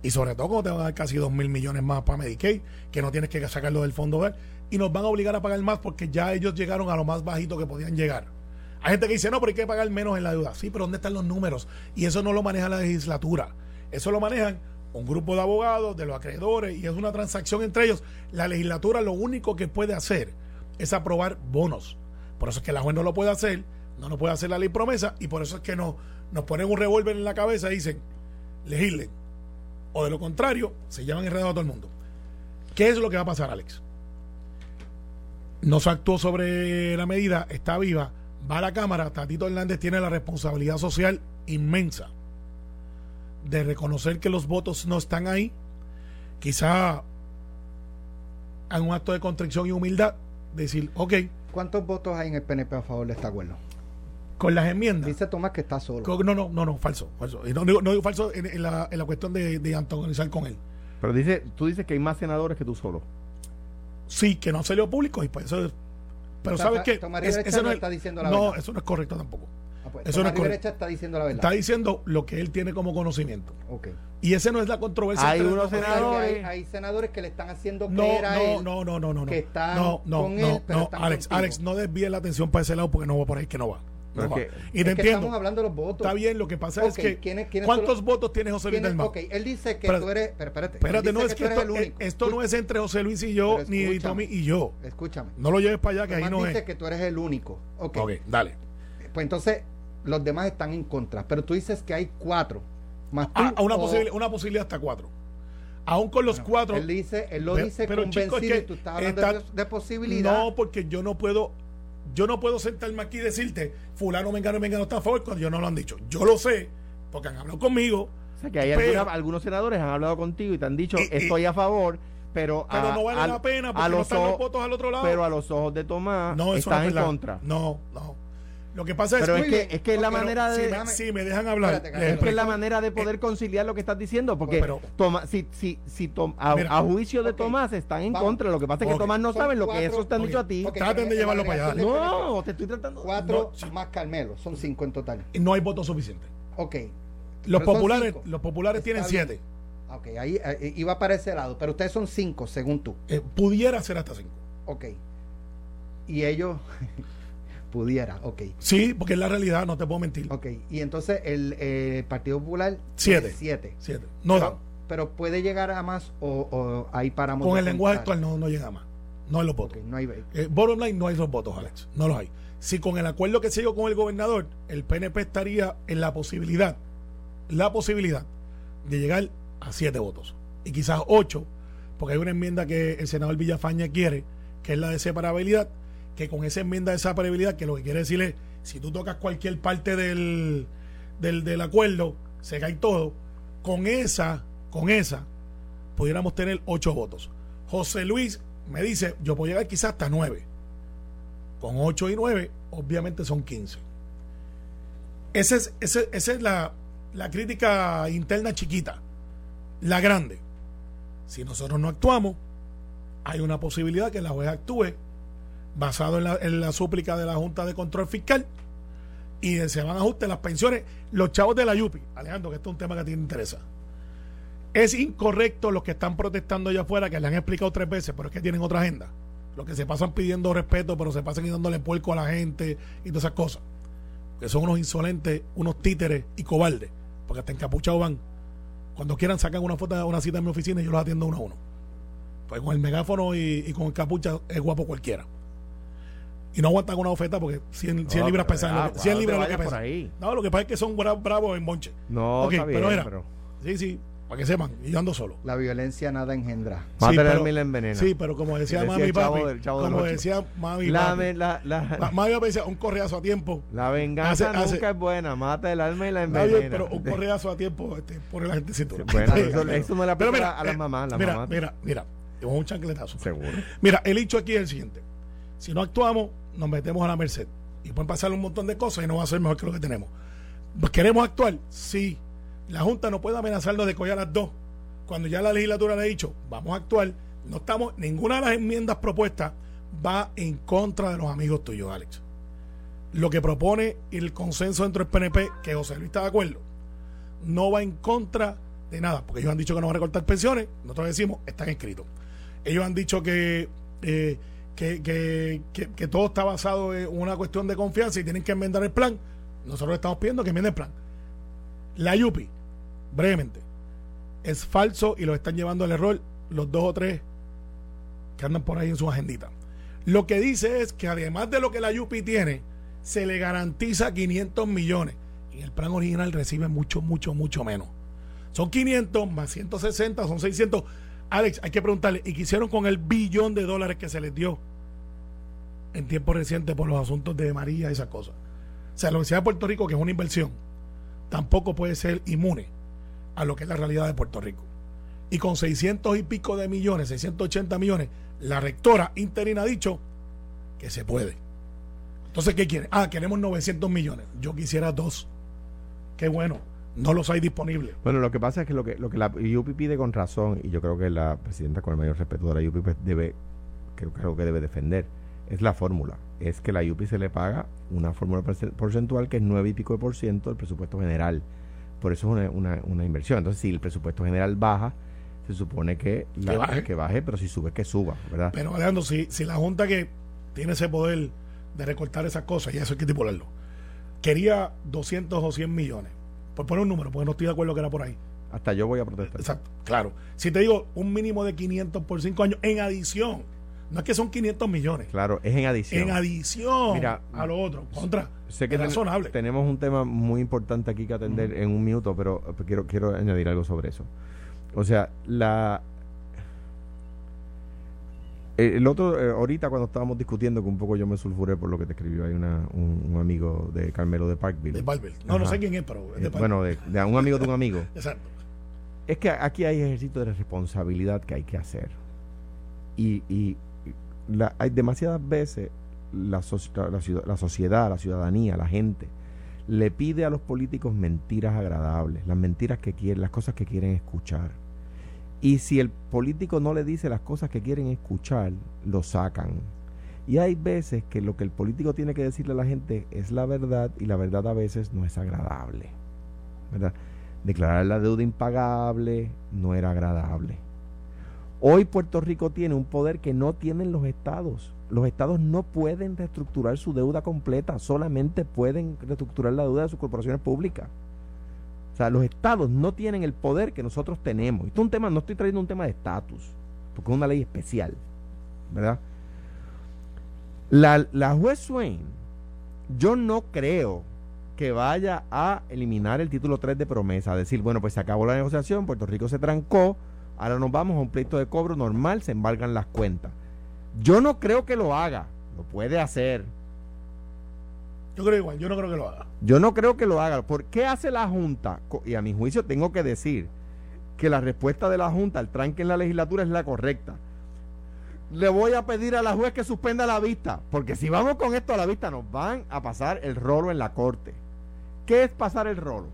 Y sobre todo cuando te van a dar casi 2 mil millones más para Medicaid, que no tienes que sacarlo del fondo verde. Y nos van a obligar a pagar más porque ya ellos llegaron a lo más bajito que podían llegar. Hay gente que dice, no, pero hay que pagar menos en la deuda. Sí, pero ¿dónde están los números? Y eso no lo maneja la legislatura. Eso lo manejan un grupo de abogados, de los acreedores, y es una transacción entre ellos. La legislatura lo único que puede hacer es aprobar bonos. Por eso es que la juez no lo puede hacer, no lo puede hacer la ley promesa, y por eso es que no, nos ponen un revólver en la cabeza y dicen, legislen. O de lo contrario, se llevan enredado a todo el mundo. ¿Qué es lo que va a pasar, Alex? No se actuó sobre la medida, está viva, va a la Cámara, Tatito Hernández tiene la responsabilidad social inmensa de reconocer que los votos no están ahí, quizá hagan un acto de contrición y humildad, decir, ok, ¿Cuántos votos hay en el PNP a favor de este acuerdo? Con las enmiendas. Dice Tomás que está solo. No, no, no, no, falso. falso. Y no, digo- no digo falso en, en la, en la cuestión de, de antagonizar con él. Pero dice, tú dices que hay más senadores que tú solo. Sí, que no salió público y pues eso es- Pero O sea, ¿sabes Es- Rivera eso no es- está diciendo la no, verdad. eso no es correcto tampoco. Ah, pues, eso no es correcto. Está diciendo la verdad. Está diciendo lo que él tiene como conocimiento. Ok. Y ese no es la controversia. Hay entre- unos que senadores- hay, hay senadores que le están haciendo No, creer a él no, no, no, no, no. que están no, no, con no, él, pero no, están Alex, contigo. Alex, no desvíe la atención para ese lado porque no va por ahí que no va. No y te Es entiendo. estamos hablando de los votos. Está bien, lo que pasa es que ¿quiénes- quiénes son ¿cuántos los- votos tiene José Luis ¿Quién es? Dalmau? Ok, él dice que tú eres. Pero espérate. Espérate, no es que esto, el esto no es entre José Luis y yo, ni. Tommy y yo. Escúchame. No lo lleves para allá, que ahí no dice es. que tú eres el único. Ok. Ok, dale. Pues entonces, los demás están en contra. Pero tú dices que hay cuatro. Más tú. Ah, una, o- posibil- una posibilidad hasta cuatro. Aún con los cuatro. Él dice, él lo Pero- dice pero, convencido chico, es que y tú estás hablando está- de, de posibilidad. No, porque yo no puedo, yo no puedo sentarme aquí y decirte, fulano, mengano, mengano está a favor cuando ellos no lo han dicho. Yo lo sé, porque han hablado conmigo, O sea, que hay Pero- alguna- algunos senadores han hablado contigo y te han dicho, Y- y- estoy a favor, pero, pero a, no vale a- la pena a porque no los están los ojos- votos al otro lado. pero a los ojos de Tomás no, eso están no es en contra. No, no. Lo que pasa es Pero que es que, bien. es que es la manera si, de... me, si me dejan hablar, Espérate, Es que es la manera de poder Eh, conciliar lo que estás diciendo, porque pero- Toma- si, si, si Tom- a, Mira, a juicio de Tomás están en vamos. contra, lo que pasa es que. Tomás no sabe lo que esos te han dicho a ti. Traten de llevarlo para allá. No, te estoy tratando... Cuatro No, más Carmelo. Son cinco en total. no hay votos suficientes. Ok. Los populares, los populares Está tienen bien. siete. Ok, ahí eh, iba para ese lado. Pero ustedes son cinco, según tú. Eh, pudiera ser hasta cinco. Ok. Y ellos. (laughs) pudiera, ok. Sí, porque es la realidad, no te puedo mentir. Ok. Y entonces el eh, Partido Popular. Siete. Siete. Siete. No pero, pero puede llegar a más o, o ahí paramos. Con el lenguaje actual no, no llega más. No hay los votos. No hay. Eh, bottom line, no hay los votos, Alex. No los hay. Si con el acuerdo que se llegó con el gobernador, el PNP estaría en la posibilidad, la posibilidad de llegar a siete votos. Y quizás ocho, porque hay una enmienda que el senador Villafaña quiere, que es la de separabilidad, que con esa enmienda de separabilidad, que lo que quiere decir es, si tú tocas cualquier parte del, del, del acuerdo, se cae todo, con esa, con esa, pudiéramos tener ocho votos. José Luis me dice, yo puedo llegar quizás hasta nueve. Con ocho y nueve, obviamente son 15. Esa es, esa es la, la crítica interna chiquita. La grande. Si nosotros no actuamos, hay una posibilidad que la juez actúe basado en la, en la súplica de la Junta de Control Fiscal y se van a ajustes las pensiones, los chavos de la YUPI. Alejandro, que esto es un tema que a ti te interesa. Es incorrecto los que están protestando allá afuera, que le han explicado tres veces, pero es que tienen otra agenda. Los que se pasan pidiendo respeto, pero se pasan dándole puerco a la gente y todas esas cosas. Que son unos insolentes, unos títeres y cobardes. Porque hasta encapuchados van. Cuando quieran sacan una foto, una cita en mi oficina y yo los atiendo uno a uno. Pues con el megáfono y, y con el capucha es guapo cualquiera. Y no aguantan una oferta porque 100, 100 No, libras pesan. ya, lo que- 100 no te libras lo que por ahí. No, lo que pasa es que son bra- bravos en bonche. No, Ok, está bien, pero era. pero... Sí, sí, para que sepan. Y yo ando solo. La violencia nada engendra. Mata Sí, el pero- alma y la envenena. Sí, pero como decía, Decía mami el papi, del- como decía mami La, papi, me- la, la, ma- mami papi decía un correazo a tiempo. la venganza Hace- hace- nunca es buena. Mata el alma y la envenena. bien, pero un correazo a tiempo este, pone la gente cintura. Bueno, eso, eso no le Pero aplica a las eh, mamás. Las mira, mamás mira, mira, es un chancletazo. Seguro. Mira, el hecho aquí es el siguiente. Si no actuamos, nos metemos a la merced. Y pueden pasar un montón de cosas y no va a ser mejor que lo que tenemos. ¿Queremos actuar? Sí. La Junta no puede amenazarnos de a las dos. Cuando ya la legislatura le ha dicho, vamos a actuar, no estamos, ninguna de las enmiendas propuestas va en contra de los amigos tuyos, Alex. Lo que propone el consenso dentro del PNP, que José Luis está de acuerdo, no va en contra de nada, porque ellos han dicho que no van a recortar pensiones, nosotros decimos, están escritos. Ellos han dicho que, eh, que, que, que- todo está basado en una cuestión de confianza y tienen que enmendar el plan. Nosotros estamos pidiendo que enmienden el plan. La YUPI, brevemente, es falso y lo están llevando al error los dos o tres que andan por ahí en su agendita. Lo que dice es que además de lo que la YUPI tiene, se le garantiza 500 millones. En el plan original recibe mucho, mucho, mucho menos. Son 500 más 160, son 600. Alex, hay que preguntarle, ¿y qué hicieron con el billón de dólares que se les dio en tiempo reciente por los asuntos de María y esas cosas? O sea, la Universidad de Puerto Rico, que es una inversión, tampoco puede ser inmune a lo que es la realidad de Puerto Rico. Y con 600 y pico de millones, 680 millones, la rectora interina ha dicho que se puede. Entonces, ¿qué quiere? Ah, queremos 900 millones. Yo quisiera dos. Qué bueno. No los hay disponibles. Bueno, lo que pasa es que lo que, lo que la UPI pide con razón, y yo creo que la presidenta con el mayor respeto de la UPI debe, creo, creo que debe defender, es la fórmula. Es que la UPI se le paga una fórmula porce- porcentual que es nueve y pico de por ciento del presupuesto general. Por eso es una, una, una inversión. Entonces, si el presupuesto general baja, se supone que, la- Que baje. que baje, pero si sube, que suba, ¿verdad? Pero Alejandro, si, si la Junta que tiene ese poder de recortar esas cosas, y eso hay que estipularlo, quería 200 o 100 millones, por poner un número, porque no estoy de acuerdo que era por ahí. Hasta yo voy a protestar. Exacto, claro. Si te digo un mínimo de 500 por 5 años, en adición, no es que son 500 millones, Claro, es en adición. en adición Mira, a lo otro, contra, Sé que es ten- razonable. tenemos un tema muy importante aquí que atender en un minuto, pero quiero, quiero añadir algo sobre eso. O sea, la el otro, eh, ahorita cuando estábamos discutiendo, que un poco yo me sulfuré por lo que te escribió ahí una, un, un amigo de Carmelo de Parkville. de Barber. No, no sé quién es, pero es Eh, de Barber. bueno, de, de un amigo de un amigo. (laughs) Exacto. Es que aquí hay ejercicio de responsabilidad que hay que hacer. Y, y la- hay demasiadas veces la, soci- la ciudad- la sociedad, la ciudadanía, la gente, le pide a los políticos mentiras agradables, las mentiras que quieren, las cosas que quieren escuchar. Y si el político no le dice las cosas que quieren escuchar, lo sacan. Y hay veces que lo que el político tiene que decirle a la gente es la verdad y la verdad a veces no es agradable. Declarar la deuda impagable no era agradable. Hoy Puerto Rico tiene un poder que no tienen los estados. Los estados no pueden reestructurar su deuda completa, solamente pueden reestructurar la deuda de sus corporaciones públicas. Los estados no tienen el poder que nosotros tenemos. Esto es un tema, no estoy trayendo un tema de estatus, porque es una ley especial, ¿verdad? La, la juez Swain, yo no creo que vaya a eliminar el título 3 de promesa, decir, bueno, pues se acabó la negociación, Puerto Rico se trancó, ahora nos vamos a un pleito de cobro normal, se embargan las cuentas. Yo no creo que lo haga, lo puede hacer. Yo creo igual, yo no creo que lo haga. Yo no creo que lo haga. ¿Por qué hace la Junta? Y a mi juicio tengo que decir que la respuesta de la Junta al tranque en la legislatura es la correcta. Le voy a pedir a la juez que suspenda la vista, porque si vamos con esto a la vista nos van a pasar el rolo en la corte. ¿Qué es pasar el rolo?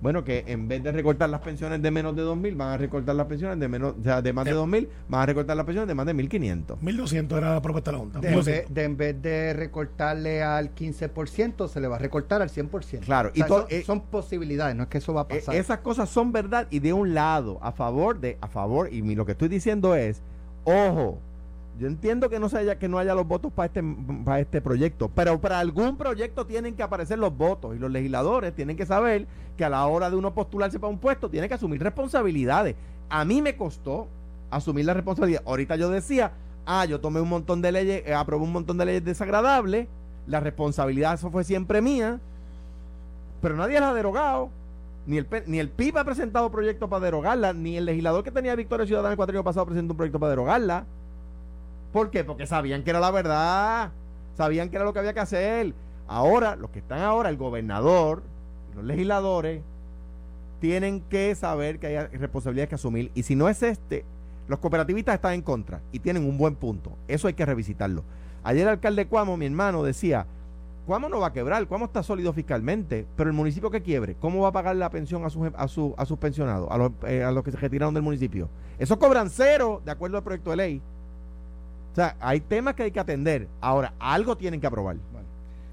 Bueno, que en vez de recortar las pensiones de menos de 2.000, van a recortar las pensiones de menos, o sea, de más de 2.000, van a recortar las pensiones de más de 1.500. 1200 era la propuesta de la Junta. De en, 1200. vez, de en vez de recortarle al 15%, se le va a recortar al 100%. Claro, O sea, y son, eh, son posibilidades, no es que eso va a Eh, pasar. esas cosas son verdad y de un lado, a favor de, a favor, y mi- lo que estoy diciendo es, ojo, yo entiendo que no se haya, que no haya los votos para este, para este proyecto, pero para algún proyecto tienen que aparecer los votos y los legisladores tienen que saber que a la hora de uno postularse para un puesto tiene que asumir responsabilidades. A mí me costó asumir la responsabilidad. Ahorita yo decía, ah, yo tomé un montón de leyes, eh, aprobé un montón de leyes desagradables, la responsabilidad eso fue siempre mía, pero nadie la ha derogado. Ni el, ni el PIB ha presentado proyectos para derogarla, ni el legislador que tenía Victoria Ciudadana el cuatrienio pasado presentó un proyecto para derogarla. ¿Por qué? Porque sabían que era la verdad, sabían que era lo que había que hacer. Ahora, los que están ahora, el gobernador, los legisladores, tienen que saber que hay responsabilidades que asumir. Y si no es este, los cooperativistas están en contra y tienen un buen punto. Eso hay que revisitarlo. Ayer el alcalde Cuamo, mi hermano, decía, Cuamo no va a quebrar, Cuamo está sólido fiscalmente, pero el municipio que quiebre, ¿cómo va a pagar la pensión a sus, a a sus pensionados, a los, eh, a los que se retiraron del municipio? Eso cobran cero, de acuerdo al proyecto de ley. O sea, hay temas que hay que atender. Ahora, algo tienen que aprobar. Bueno,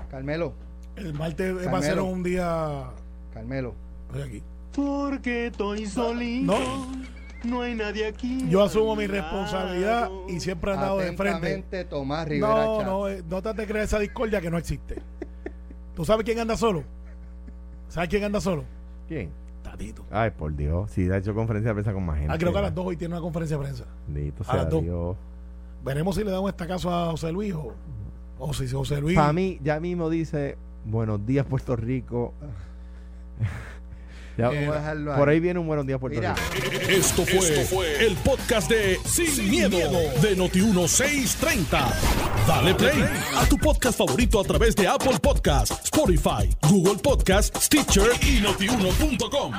Carmelo, El martes va a Carmelo. ser un día. Carmelo, Estoy aquí. Porque estoy solito. No. No hay nadie aquí. Yo asumo mi responsabilidad y siempre he andado de frente. atentamente, Tomás Rivera No, Chat. no, eh, no te de creer esa discordia que no existe. ¿Tú sabes quién anda solo? ¿Sabes quién anda solo? ¿Quién? Tatito. Ay, por Dios. Sí, ha hecho conferencia de prensa con más gente. Ah, creo que a las dos hoy tiene una conferencia de prensa. Bendito a sea las dos. Dios. Veremos si le damos este caso a José Luis o, o si José Luis. Para mí, ya mismo dice, buenos días Puerto Rico. (laughs) Ya, Vamos a dejarlo por ahí. ahí viene un buenos días Puerto Mira, Rico. Esto fue, el podcast de Sin, miedo, de Noti1630. Dale play a tu podcast favorito a través de Apple Podcasts, Spotify, Google Podcasts, Stitcher y notiuno.com.